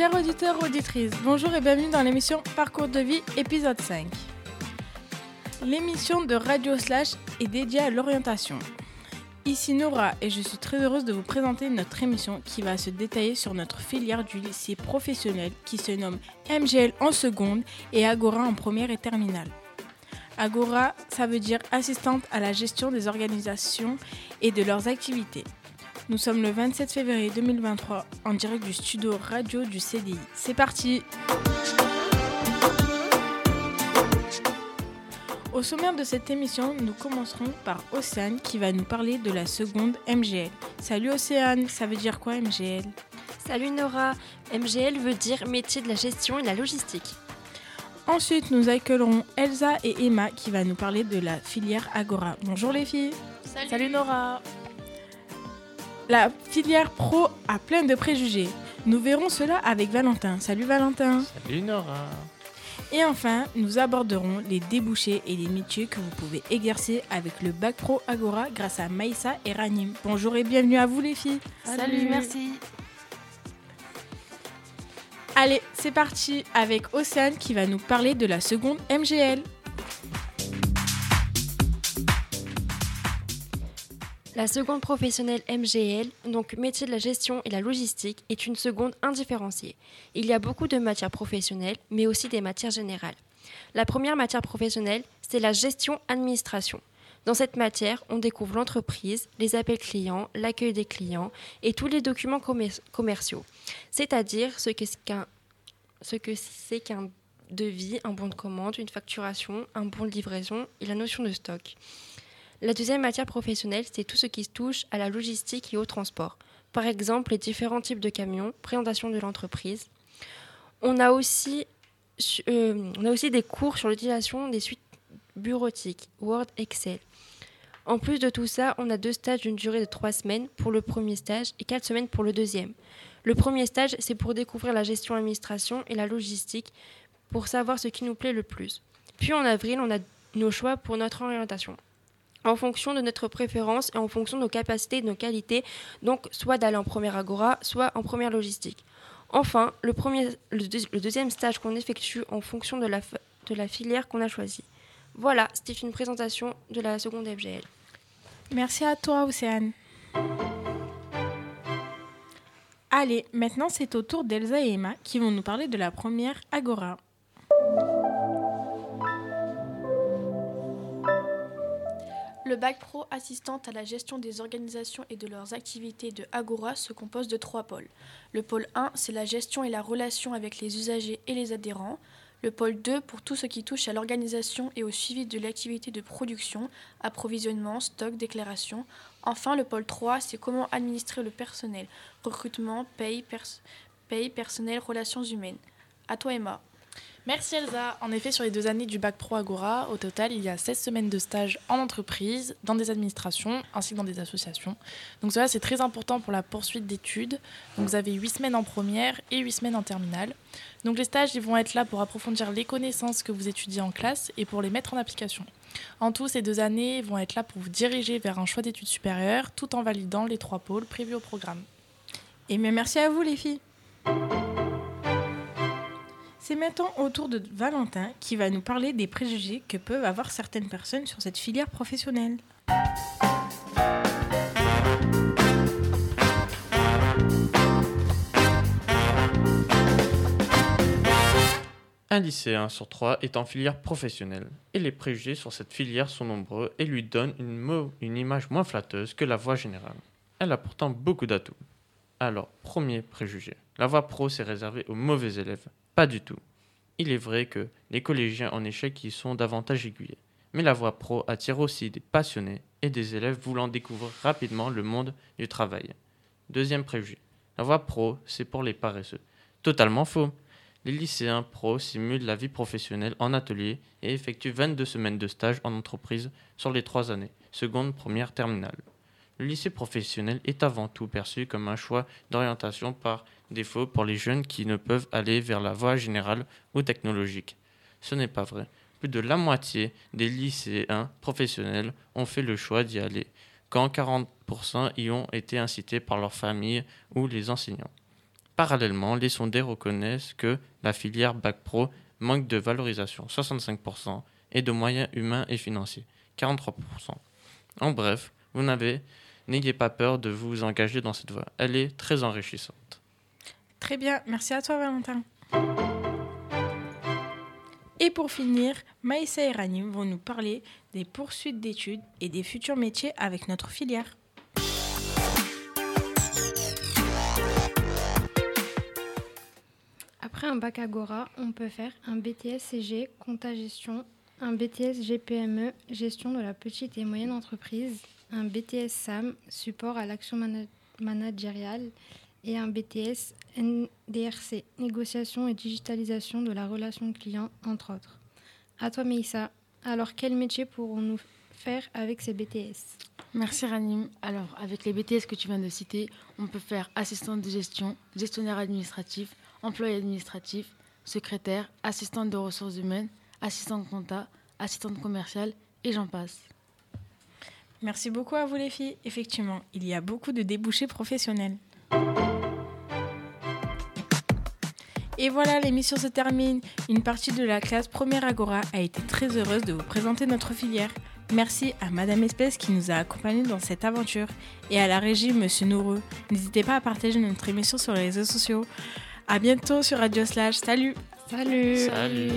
Chers auditeurs, auditrices, bonjour et bienvenue dans l'émission Parcours de vie, épisode 5. L'émission de Radio Slash est dédiée à l'orientation. Ici Nora et je suis très heureuse de vous présenter notre émission qui va se détailler sur notre filière du lycée professionnel qui se nomme MGL en seconde et Agora en première et terminale. Agora, ça veut dire assistante à la gestion des organisations et de leurs activités. Nous sommes le 27 février 2023 en direct du studio radio du CDI. C'est parti Au sommaire de cette émission, nous commencerons par Océane qui va nous parler de la seconde MGL. Salut Océane, ça veut dire quoi MGL Salut Nora, MGL veut dire métier de la gestion et la logistique. Ensuite, nous accueillerons Elsa et Emma qui va nous parler de la filière Agora. Bonjour les filles. Salut, Salut Nora. La filière pro a plein de préjugés. Nous verrons cela avec Valentin. Salut Valentin. Salut Nora. Et enfin, nous aborderons les débouchés et les métiers que vous pouvez exercer avec le bac pro Agora grâce à Maïssa et Ranim. Bonjour et bienvenue à vous les filles. Salut, merci. Allez, c'est parti avec Océane qui va nous parler de la seconde MGL. La seconde professionnelle MGL, donc métier de la gestion et la logistique, est une seconde indifférenciée. Il y a beaucoup de matières professionnelles, mais aussi des matières générales. La première matière professionnelle, c'est la gestion-administration. Dans cette matière, on découvre l'entreprise, les appels clients, l'accueil des clients et tous les documents commer- commerciaux, c'est-à-dire ce que c'est qu'un devis, un bon de commande, une facturation, un bon de livraison et la notion de stock. La deuxième matière professionnelle, c'est tout ce qui touche à la logistique et au transport. Par exemple, les différents types de camions, présentation de l'entreprise. On, a aussi, euh, on a aussi des cours sur l'utilisation des suites bureautiques, Word, Excel. En plus de tout ça, on a deux stages d'une durée de trois semaines pour le premier stage et quatre semaines pour le deuxième. Le premier stage, c'est pour découvrir la gestion administration et la logistique, pour savoir ce qui nous plaît le plus. Puis en avril, on a nos choix pour notre orientation en fonction de notre préférence et en fonction de nos capacités et de nos qualités, donc soit d'aller en première agora, soit en première logistique. Enfin, le, deuxième stage qu'on effectue en fonction de la, de la filière qu'on a choisie. Voilà, c'était une présentation de la seconde FGL. Merci à toi Océane. Allez, maintenant c'est au tour d'Elsa et Emma qui vont nous parler de la première Agora. Le bac pro assistante à la gestion des organisations et de leurs activités de Agora se compose de trois pôles. Le pôle 1, c'est la gestion et la relation avec les usagers et les adhérents. Le pôle 2, pour tout ce qui touche à l'organisation et au suivi de l'activité de production, approvisionnement, stock, déclaration. Enfin, le pôle 3, c'est comment administrer le personnel, recrutement, paye, pers- paye personnel, relations humaines. À toi Emma. Merci Elsa. En effet, sur les deux années du bac pro Agora, au total, il y a 16 semaines de stage en entreprise, dans des administrations ainsi que dans des associations. Donc cela, c'est très important pour la poursuite d'études. Donc vous avez 8 semaines en première et 8 semaines en terminale. Donc les stages, ils vont être là pour approfondir les connaissances que vous étudiez en classe et pour les mettre en application. En tout, ces deux années vont être là pour vous diriger vers un choix d'études supérieures tout en validant les trois pôles prévus au programme. Et bien merci à vous les filles. C'est maintenant au tour de Valentin qui va nous parler des préjugés que peuvent avoir certaines personnes sur cette filière professionnelle. Un lycéen sur trois est en filière professionnelle et les préjugés sur cette filière sont nombreux et lui donnent une, image moins flatteuse que la voie générale. Elle a pourtant beaucoup d'atouts. Alors, premier préjugé, la voie pro c'est réservé aux mauvais élèves. Pas du tout. Il est vrai que les collégiens en échec y sont davantage aiguillés. Mais la voie pro attire aussi des passionnés et des élèves voulant découvrir rapidement le monde du travail. Deuxième préjugé, la voie pro c'est pour les paresseux. Totalement faux. Les lycéens pro simulent la vie professionnelle en atelier et effectuent 22 semaines de stage en entreprise sur les trois années, seconde, première, terminale. Le lycée professionnel est avant tout perçu comme un choix d'orientation par défaut pour les jeunes qui ne peuvent aller vers la voie générale ou technologique. Ce n'est pas vrai. Plus de la moitié des lycéens professionnels ont fait le choix d'y aller, quand 40% y ont été incités par leur famille ou les enseignants. Parallèlement, les sondés reconnaissent que la filière Bac Pro manque de valorisation, 65%, et de moyens humains et financiers, 43%. En bref, vous n'avez, n'ayez pas peur de vous engager dans cette voie. Elle est très enrichissante. Très bien, merci à toi Valentin. Et pour finir, Maïssa et Ranim vont nous parler des poursuites d'études et des futurs métiers avec notre filière. Après un bac Agora, on peut faire un BTS CG, compta gestion, un BTS GPME, gestion de la petite et moyenne entreprise, un BTS SAM, support à l'action mana- managériale, et un BTS NDRC, négociation et digitalisation de la relation client, entre autres. À toi, Meissa. Alors, quel métier pourrons-nous faire avec ces BTS Merci Ranim. Alors, avec les BTS que tu viens de citer, on peut faire assistante de gestion, gestionnaire administratif, employé administratif, secrétaire, assistante de ressources humaines, assistante compta, assistante commerciale et j'en passe. Merci beaucoup à vous les filles. Effectivement, il y a beaucoup de débouchés professionnels. Et voilà, l'émission se termine. Une partie de la classe Première Agora a été très heureuse de vous présenter notre filière. Merci à Madame Espèce qui nous a accompagnés dans cette aventure et à la régie Monsieur Noureux. N'hésitez pas à partager notre émission sur les réseaux sociaux. À bientôt sur Radio Slash. Salut Salut Salut